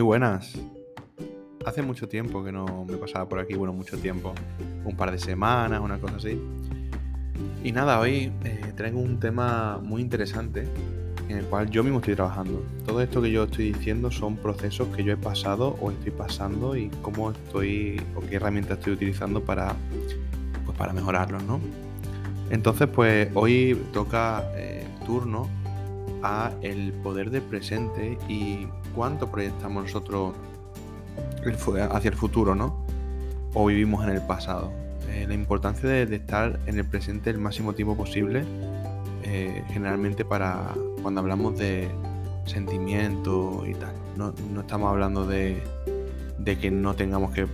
Muy buenas. Hace mucho tiempo que no me pasaba por aquí, bueno, mucho tiempo, un par de semanas, una cosa así. Y nada, hoy eh, traigo un tema muy interesante en el cual yo mismo estoy trabajando. Todo esto que yo estoy diciendo son procesos que yo he pasado o estoy pasando y cómo estoy o qué herramientas estoy utilizando para, pues para mejorarlos, ¿no? Entonces, pues hoy toca eh, turno a el poder del presente y cuánto proyectamos nosotros hacia el futuro, ¿no? O vivimos en el pasado. Eh, la importancia de, estar en el presente el máximo tiempo posible, eh, generalmente para cuando hablamos de sentimientos y tal. No, estamos hablando de, que no tengamos que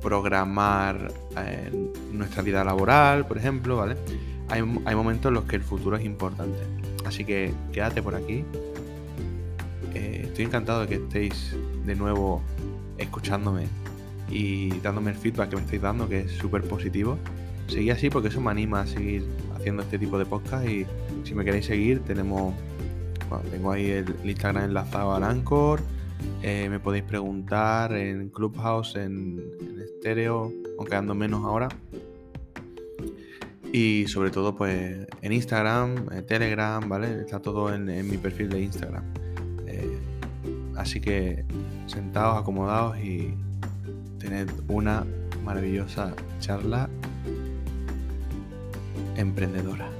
programar eh, nuestra vida laboral, por ejemplo, ¿vale? Hay momentos en los que el futuro es importante. Así que quédate por aquí. Eh, estoy encantado de que estéis de nuevo escuchándome y dándome el feedback que me estáis dando, que es súper positivo. Seguí así porque eso me anima a seguir haciendo este tipo de podcast y si me queréis seguir tenemos, tengo ahí el, Instagram enlazado al Anchor, eh, me podéis preguntar en Clubhouse, en, en estéreo, aunque ando menos ahora, y sobre todo, pues en Instagram, en Telegram, ¿vale? Está todo en, mi perfil de Instagram. Eh, así que sentados, acomodados y tened una maravillosa charla emprendedora.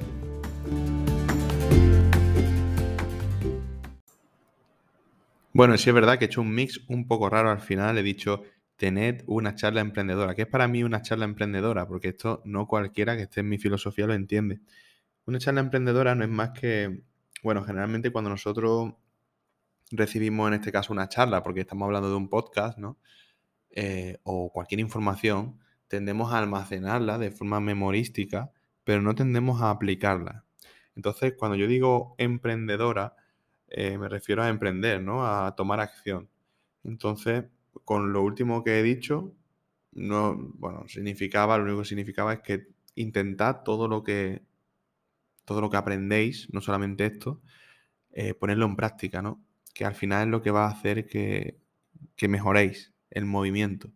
Bueno, sí es verdad que he hecho un mix un poco raro al final. He dicho tened una charla emprendedora. ¿Qué es para mí una charla emprendedora? Porque esto no cualquiera que esté en mi filosofía lo entiende. Una charla emprendedora no es más que, bueno, generalmente cuando nosotros recibimos en este caso una charla, porque estamos hablando de un podcast, ¿no? Eh, o cualquier información, tendemos a almacenarla de forma memorística, pero no tendemos a aplicarla. Entonces, cuando yo digo emprendedora, eh, me refiero a emprender, ¿no? A tomar acción. Entonces, con lo último que he dicho, no, bueno, significaba, lo único que significaba es que intentad todo lo que, todo lo que aprendéis, no solamente esto, eh, ponerlo en práctica, ¿no? Que al final es lo que va a hacer que, que mejoréis el movimiento.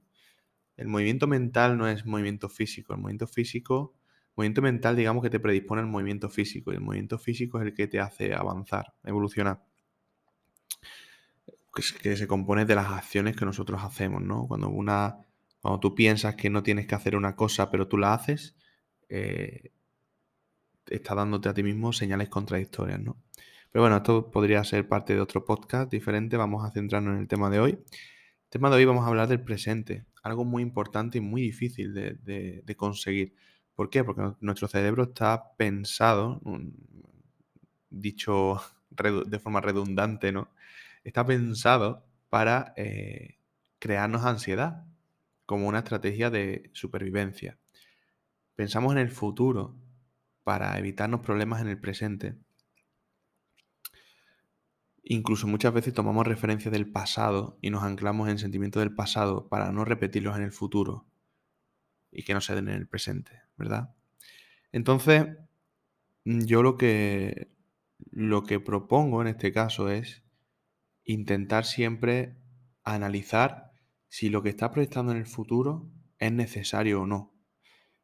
El movimiento mental no es movimiento físico. El movimiento físico, movimiento mental, digamos que te predispone al movimiento físico. Y el movimiento físico es el que te hace avanzar, evolucionar que, se compone de las acciones que nosotros hacemos, ¿no? Cuando, una, cuando tú piensas que no tienes que hacer una cosa, pero tú la haces, eh, está dándote a ti mismo señales contradictorias, ¿no? Pero bueno, esto podría ser parte de otro podcast diferente. Vamos a centrarnos en el tema de hoy. El tema de hoy vamos a hablar del presente, algo muy importante y muy difícil de, conseguir. ¿Por qué? Porque nuestro cerebro está pensado, dicho de forma redundante, ¿no? Está pensado para eh, crearnos ansiedad como una estrategia de supervivencia. Pensamos en el futuro para evitarnos problemas en el presente. Incluso muchas veces tomamos referencia del pasado y nos anclamos en sentimientos del pasado para no repetirlos en el futuro y que no se den en el presente, ¿verdad? Entonces, yo lo que, lo que propongo en este caso es intentar siempre analizar si lo que está proyectando en el futuro es necesario o no.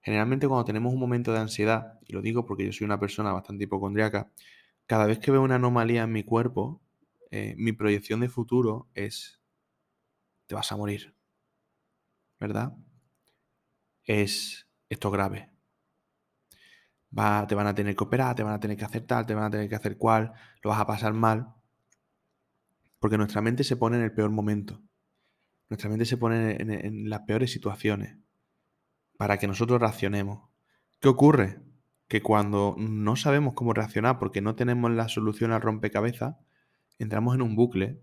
Generalmente cuando tenemos un momento de ansiedad, y lo digo porque yo soy una persona bastante hipocondriaca, cada vez que veo una anomalía en mi cuerpo, eh, mi proyección de futuro es, te vas a morir, ¿verdad? Es esto grave. Va, te van a tener que operar, te van a tener que hacer tal, te van a tener que hacer cual, lo vas a pasar mal. Porque nuestra mente se pone en el peor momento. Nuestra mente se pone en, las peores situaciones para que nosotros reaccionemos. ¿Qué ocurre? Que cuando no sabemos cómo reaccionar porque no tenemos la solución al rompecabezas, entramos en un bucle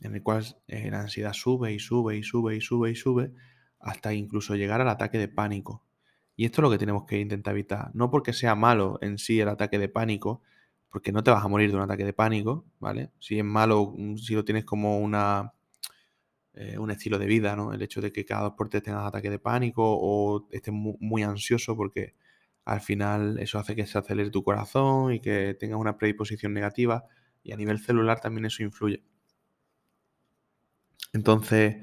en el cual eh, la ansiedad sube y sube y sube y sube y sube hasta incluso llegar al ataque de pánico. Y esto es lo que tenemos que intentar evitar. No porque sea malo en sí el ataque de pánico, porque no te vas a morir de un ataque de pánico, ¿vale? Si es malo, mm, si lo tienes como una, eh, un estilo de vida, ¿no? El hecho de que cada dos por tres tengas ataque de pánico o estés muy, ansioso porque al final eso hace que se acelere tu corazón y que tengas una predisposición negativa y a nivel celular también eso influye. Entonces,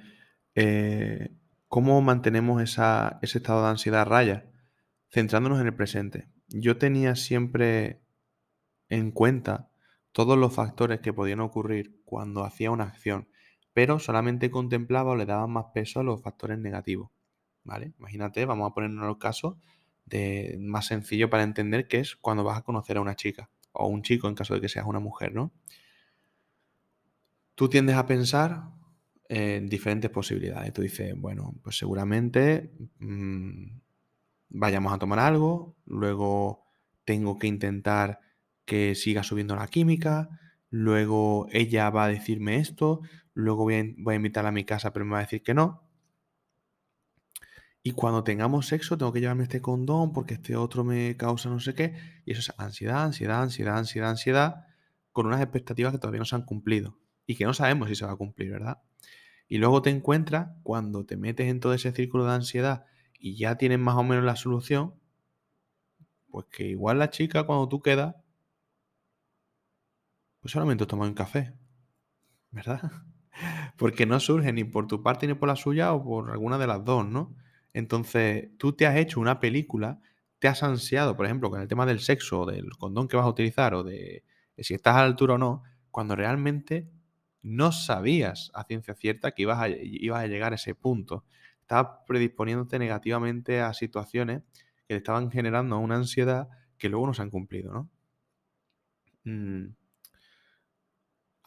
eh, ¿cómo mantenemos ese estado de ansiedad raya? Centrándonos en el presente. Yo tenía siempre en cuenta todos los factores que podían ocurrir cuando hacía una acción, pero solamente contemplaba o le daba más peso a los factores negativos. ¿Vale? Imagínate, vamos a ponernos el caso de más sencillo para entender que es cuando vas a conocer a una chica o un chico en caso de que seas una mujer, ¿no? Tú tiendes a pensar en diferentes posibilidades. Tú dices, bueno, pues seguramente mm, vayamos a tomar algo, luego tengo que intentar que siga subiendo la química, luego ella va a decirme esto, luego voy a, voy a invitarla a mi casa pero me va a decir que no, y cuando tengamos sexo tengo que llevarme este condón porque este otro me causa no sé qué. Y eso es ansiedad, ansiedad, ansiedad, ansiedad, ansiedad, con unas expectativas que todavía no se han cumplido y que no sabemos si se va a cumplir, ¿verdad? Y luego te encuentras cuando te metes en todo ese círculo de ansiedad y ya tienes más o menos la solución, pues que igual la chica cuando tú quedas, pues solamente toma un café, ¿verdad? Porque no surge ni por tu parte ni por la suya o por alguna de las dos, ¿no? Entonces, tú te has hecho una película, te has ansiado, por ejemplo, con el tema del sexo, del condón que vas a utilizar o de, si estás a la altura o no, cuando realmente no sabías a ciencia cierta que ibas a, ibas a llegar a ese punto. Estabas predisponiéndote negativamente a situaciones que te estaban generando una ansiedad que luego no se han cumplido, ¿no? Mm.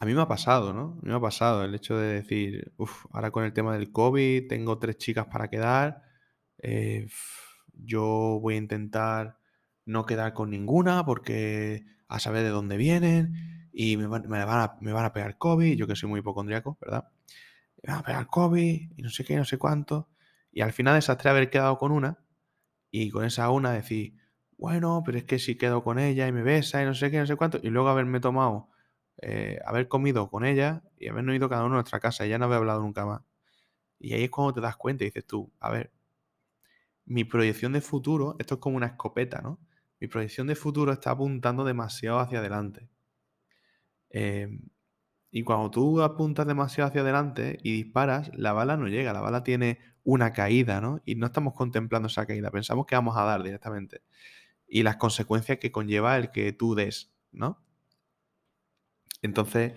A mí me ha pasado, ¿no? A mí me ha pasado el hecho de decir, uff, ahora con el tema del COVID tengo tres chicas para quedar, eh, yo voy a intentar no quedar con ninguna porque a saber de dónde vienen y me van, a, pegar COVID, yo que soy muy hipocondriaco, ¿verdad? Me van a pegar COVID y no sé qué, no sé cuánto. Y al final desastré haber quedado con una y con esa una decir, bueno, pero es que si quedo con ella y me besa y no sé qué, no sé cuánto, y luego haberme tomado, eh, haber comido con ella y habernos ido cada uno a nuestra casa y ya no había hablado nunca más. Y ahí es cuando te das cuenta y dices tú, a ver, mi proyección de futuro, esto es como una escopeta, ¿no? Mi proyección de futuro está apuntando demasiado hacia adelante. Em, y cuando tú apuntas demasiado hacia adelante y disparas, la bala no llega, la bala tiene una caída, ¿no? Y no estamos contemplando esa caída, pensamos que vamos a dar directamente. Y las consecuencias que conlleva el que tú des, ¿no? Entonces,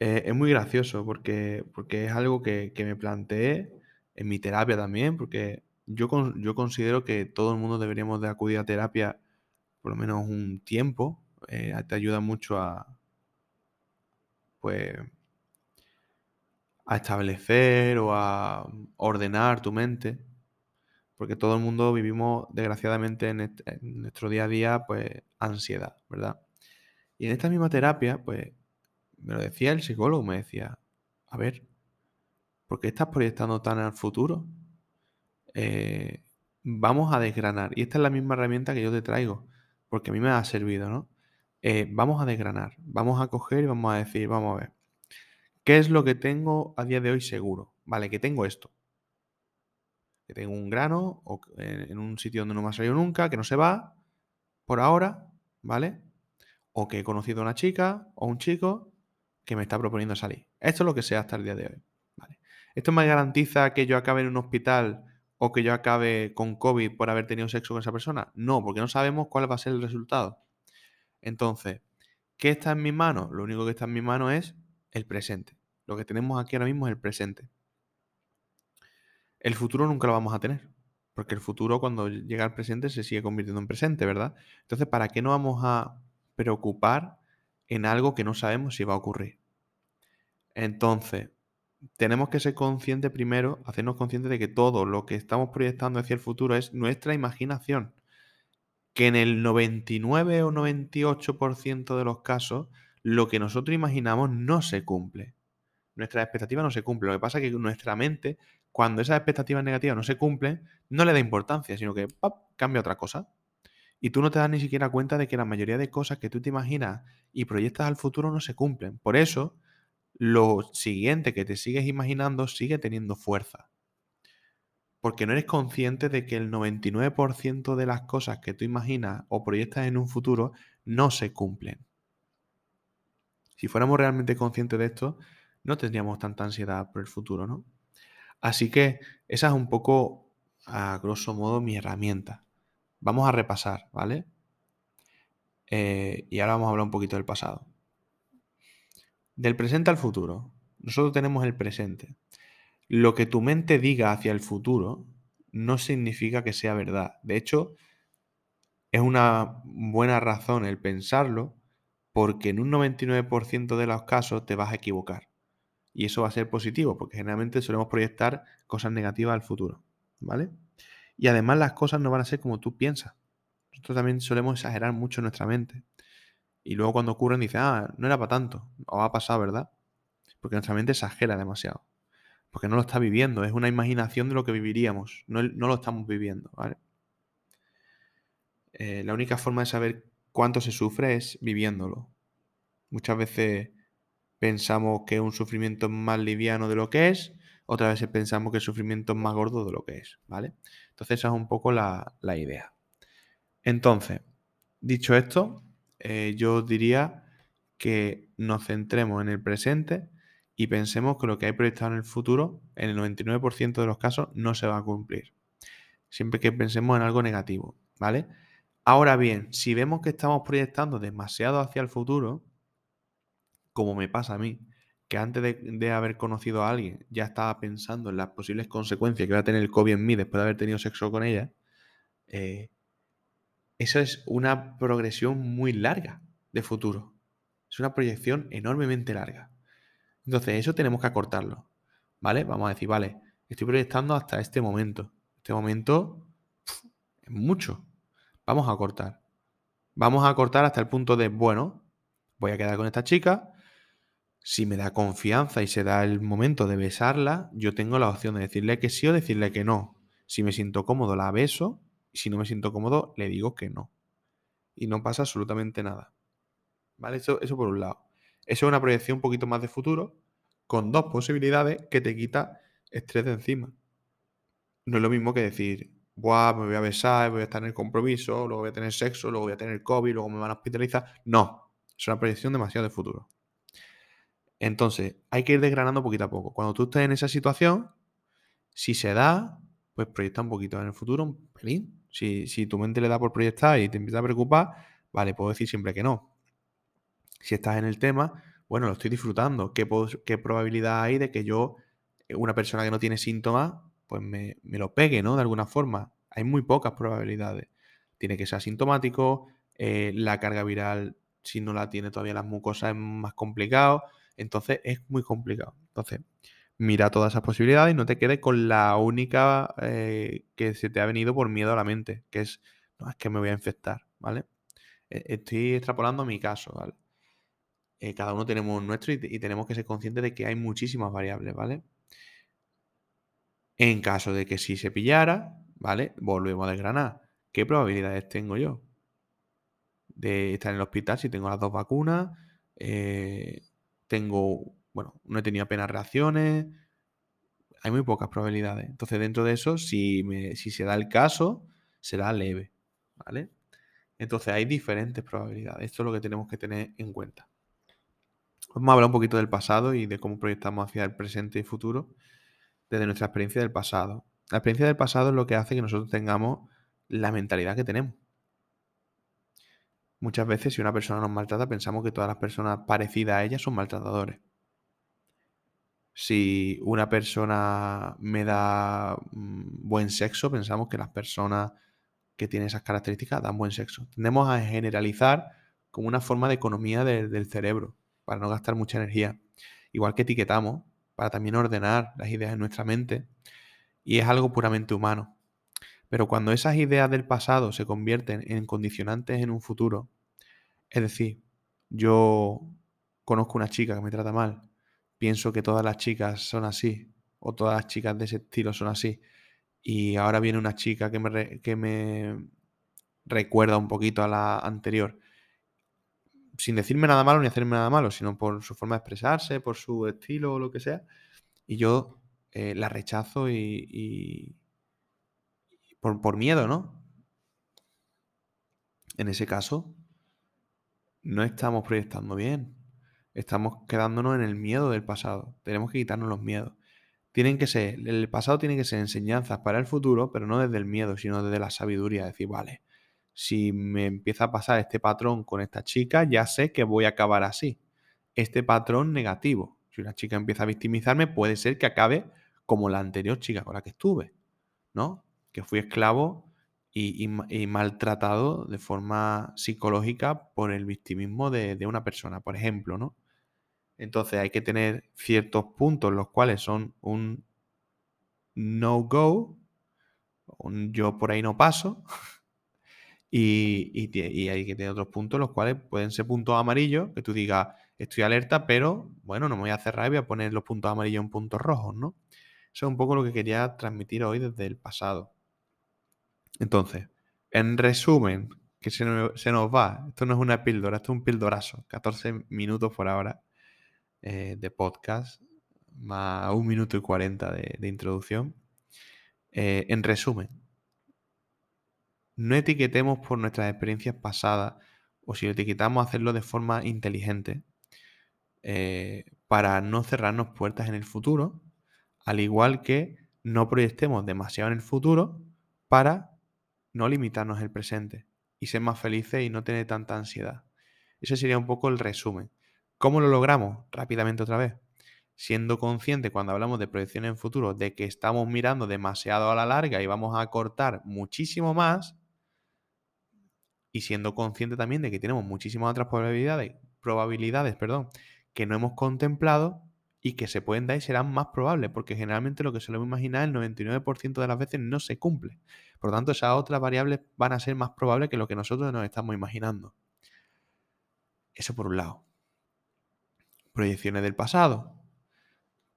eh, es muy gracioso porque, porque es algo que, que me planteé en mi terapia también, porque yo, yo considero que todo el mundo deberíamos de acudir a terapia por lo menos un tiempo. Eh, te ayuda mucho a, pues, a establecer o a ordenar tu mente. Porque todo el mundo vivimos, desgraciadamente, en, en nuestro día a día, pues, ansiedad, ¿verdad? Y en esta misma terapia, pues, me lo decía el psicólogo, me decía, a ver, ¿por qué estás proyectando tan al futuro? Eh, vamos a desgranar. Y esta es la misma herramienta que yo te traigo, porque a mí me ha servido, ¿no? Eh, vamos a desgranar, vamos a coger y vamos a decir, vamos a ver, ¿qué es lo que tengo a día de hoy seguro? Vale, que tengo esto. Que tengo un grano en un sitio donde no me ha salido nunca, que no se va, por ahora, ¿vale? O que he conocido a una chica o un chico que me está proponiendo salir. Esto es lo que sea hasta el día de hoy. ¿Esto me garantiza que yo acabe en un hospital o que yo acabe con COVID por haber tenido sexo con esa persona? No, porque no sabemos cuál va a ser el resultado. Entonces, ¿qué está en mi mano? Lo único que está en mi mano es el presente. Lo que tenemos aquí ahora mismo es el presente. El futuro nunca lo vamos a tener, porque el futuro cuando llega al presente se sigue convirtiendo en presente, ¿verdad? Entonces, ¿para qué no vamos a preocupar en algo que no sabemos si va a ocurrir? Entonces, tenemos que ser conscientes primero, hacernos conscientes de que todo lo que estamos proyectando hacia el futuro es nuestra imaginación. Que en el 99 o 98% de los casos, lo que nosotros imaginamos no se cumple. Nuestra expectativa no se cumple. Lo que pasa es que nuestra mente, cuando esas expectativas negativas no se cumplen, no le da importancia, sino que cambia otra cosa. Y tú no te das ni siquiera cuenta de que la mayoría de cosas que tú te imaginas y proyectas al futuro no se cumplen. Por eso, lo siguiente que te sigues imaginando sigue teniendo fuerza. Porque no eres consciente de que el 99% de las cosas que tú imaginas o proyectas en un futuro no se cumplen. Si fuéramos realmente conscientes de esto, no tendríamos tanta ansiedad por el futuro, ¿no? Así que esa es un poco, a grosso modo, mi herramienta. Vamos a repasar, ¿vale? Eh, y ahora vamos a hablar un poquito del pasado. Del presente al futuro. Nosotros tenemos el presente. Lo que tu mente diga hacia el futuro no significa que sea verdad. De hecho, es una buena razón el pensarlo porque en un 99% de los casos te vas a equivocar. Y eso va a ser positivo porque generalmente solemos proyectar cosas negativas al futuro. ¿Vale? Y además las cosas no van a ser como tú piensas. Nosotros también solemos exagerar mucho en nuestra mente. Y luego cuando ocurren dice, ah, no era para tanto. O ha pasado, ¿verdad? Porque nuestra mente exagera demasiado. Porque no lo está viviendo. Es una imaginación de lo que viviríamos. No, lo estamos viviendo, ¿vale? Eh, la única forma de saber cuánto se sufre es viviéndolo. Muchas veces pensamos que un sufrimiento más liviano de lo que es, otras veces pensamos que el sufrimiento es más gordo de lo que es, ¿vale? Entonces esa es un poco la, idea. Entonces, dicho esto, eh, yo diría que nos centremos en el presente y pensemos que lo que hay proyectado en el futuro, en el 99% de los casos, no se va a cumplir. Siempre que pensemos en algo negativo, ¿vale? Ahora bien, si vemos que estamos proyectando demasiado hacia el futuro, como me pasa a mí, que antes de, haber conocido a alguien ya estaba pensando en las posibles consecuencias que va a tener el COVID en mí después de haber tenido sexo con ella, eh, eso es una progresión muy larga de futuro. Es una proyección enormemente larga. Entonces, eso tenemos que acortarlo. ¿Vale? Vamos a decir, vale, estoy proyectando hasta este momento. Este momento es mucho vamos a cortar. Vamos a cortar hasta el punto de, bueno, voy a quedar con esta chica. Si me da confianza y se da el momento de besarla, yo tengo la opción de decirle que sí o decirle que no. Si me siento cómodo, la beso. Y si no me siento cómodo, le digo que no. Y no pasa absolutamente nada. ¿Vale? Eso, eso por un lado. Eso es una proyección un poquito más de futuro, con dos posibilidades que te quita estrés de encima. No es lo mismo que decir, Buah, me voy a besar, voy a estar en el compromiso, luego voy a tener sexo, luego voy a tener COVID, luego me van a hospitalizar. No, es una proyección demasiado de futuro. Entonces, hay que ir desgranando poquito a poco. Cuando tú estés en esa situación, si se da, pues proyecta un poquito en el futuro, un pelín. Si, si tu mente le da por proyectar y te empieza a preocupar, vale, puedo decir siempre que no. Si estás en el tema, bueno, lo estoy disfrutando. ¿Qué, probabilidad hay de que yo, una persona que no tiene síntomas, pues me, lo pegue, ¿no? De alguna forma. Hay muy pocas probabilidades. Tiene que ser asintomático, eh, la carga viral, si no la tiene todavía las mucosas, es más complicado. Entonces es muy complicado. Entonces, mira todas esas posibilidades y no te quedes con la única eh, que se te ha venido por miedo a la mente, que es, no, es que me voy a infectar, ¿vale? E, estoy extrapolando mi caso, ¿vale? Eh, cada uno tenemos nuestro y tenemos que ser conscientes de que hay muchísimas variables, ¿vale? En caso de que sí se pillara, ¿vale? Volvemos a desgranar. ¿Qué probabilidades tengo yo de estar en el hospital si tengo las dos vacunas? Eh, tengo, bueno, no he tenido apenas reacciones. Hay muy pocas probabilidades. Entonces, dentro de eso, si, si se da el caso, será leve, ¿vale? Entonces, hay diferentes probabilidades. Esto es lo que tenemos que tener en cuenta. Vamos a hablar un poquito del pasado y de cómo proyectamos hacia el presente y futuro desde nuestra experiencia del pasado. La experiencia del pasado es lo que hace que nosotros tengamos la mentalidad que tenemos. Muchas veces si una persona nos maltrata pensamos que todas las personas parecidas a ella son maltratadores. Si una persona me da mm, buen sexo, pensamos que las personas que tienen esas características dan buen sexo. Tendemos a generalizar como una forma de economía del cerebro, para no gastar mucha energía. Igual que etiquetamos, para también ordenar las ideas en nuestra mente y es algo puramente humano. Pero cuando esas ideas del pasado se convierten en condicionantes en un futuro, es decir, yo conozco una chica que me trata mal, pienso que todas las chicas son así, o todas las chicas de ese estilo son así, y ahora viene una chica que me, que me recuerda un poquito a la anterior, sin decirme nada malo ni hacerme nada malo, sino por su forma de expresarse, por su estilo o lo que sea. Y yo eh, la rechazo y, por, miedo, ¿no? En ese caso, no estamos proyectando bien. estamos quedándonos en el miedo del pasado. Tenemos que quitarnos los miedos. Tienen que ser, el pasado tiene que ser enseñanzas para el futuro, pero no desde el miedo, sino desde la sabiduría. Decir, vale, si me empieza a pasar este patrón con esta chica, ya sé que voy a acabar así. Este patrón negativo. Si una chica empieza a victimizarme, puede ser que acabe como la anterior chica con la que estuve, ¿no? Que fui esclavo y, maltratado de forma psicológica por el victimismo de, una persona, por ejemplo, ¿no? Entonces hay que tener ciertos puntos los cuales son un no-go, un yo por ahí no paso, y, hay que tener otros puntos los cuales pueden ser puntos amarillos, que tú digas, estoy alerta, pero bueno, no me voy a cerrar y voy a poner los puntos amarillos en puntos rojos, ¿no? Eso es un poco lo que quería transmitir hoy desde el pasado. Entonces, en resumen, que se nos, va, esto no es una píldora, esto es un pildorazo, 14 minutos por ahora eh, de podcast, más un minuto y 40 de, introducción. Eh, en resumen, no etiquetemos por nuestras experiencias pasadas o si lo etiquetamos, hacerlo de forma inteligente eh, para no cerrarnos puertas en el futuro, al igual que no proyectemos demasiado en el futuro para no limitarnos el presente y ser más felices y no tener tanta ansiedad. Ese sería un poco el resumen. ¿Cómo lo logramos? Rápidamente otra vez. Siendo consciente cuando hablamos de proyección en futuro de que estamos mirando demasiado a la larga y vamos a cortar muchísimo más, y siendo consciente también de que tenemos muchísimas otras probabilidades, probabilidades perdón, que no hemos contemplado y que se pueden dar y serán más probables, porque generalmente lo que solemos imaginar el 99% de las veces no se cumple. Por lo tanto, esas otras variables van a ser más probables que lo que nosotros nos estamos imaginando. Eso por un lado proyecciones del pasado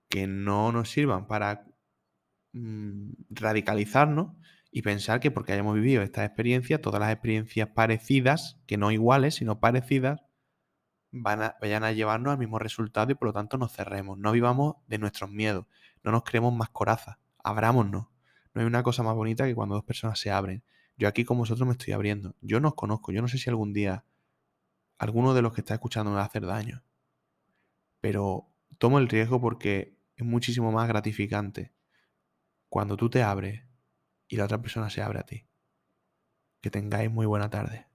que no nos sirvan para mm, radicalizarnos y pensar que porque hayamos vivido esta experiencia, todas las experiencias parecidas, que no iguales, sino parecidas, vayan a llevarnos al mismo resultado y por lo tanto nos cerremos. No vivamos de nuestros miedos, no nos creemos más corazas, abrámonos. No hay una cosa más bonita que cuando dos personas se abren. Yo aquí con vosotros me estoy abriendo. Yo no os conozco, yo no sé si algún día alguno de los que está escuchando me va a hacer daño pero tomo el riesgo porque es muchísimo más gratificante cuando tú te abres y la otra persona se abre a ti. Que tengáis muy buena tarde.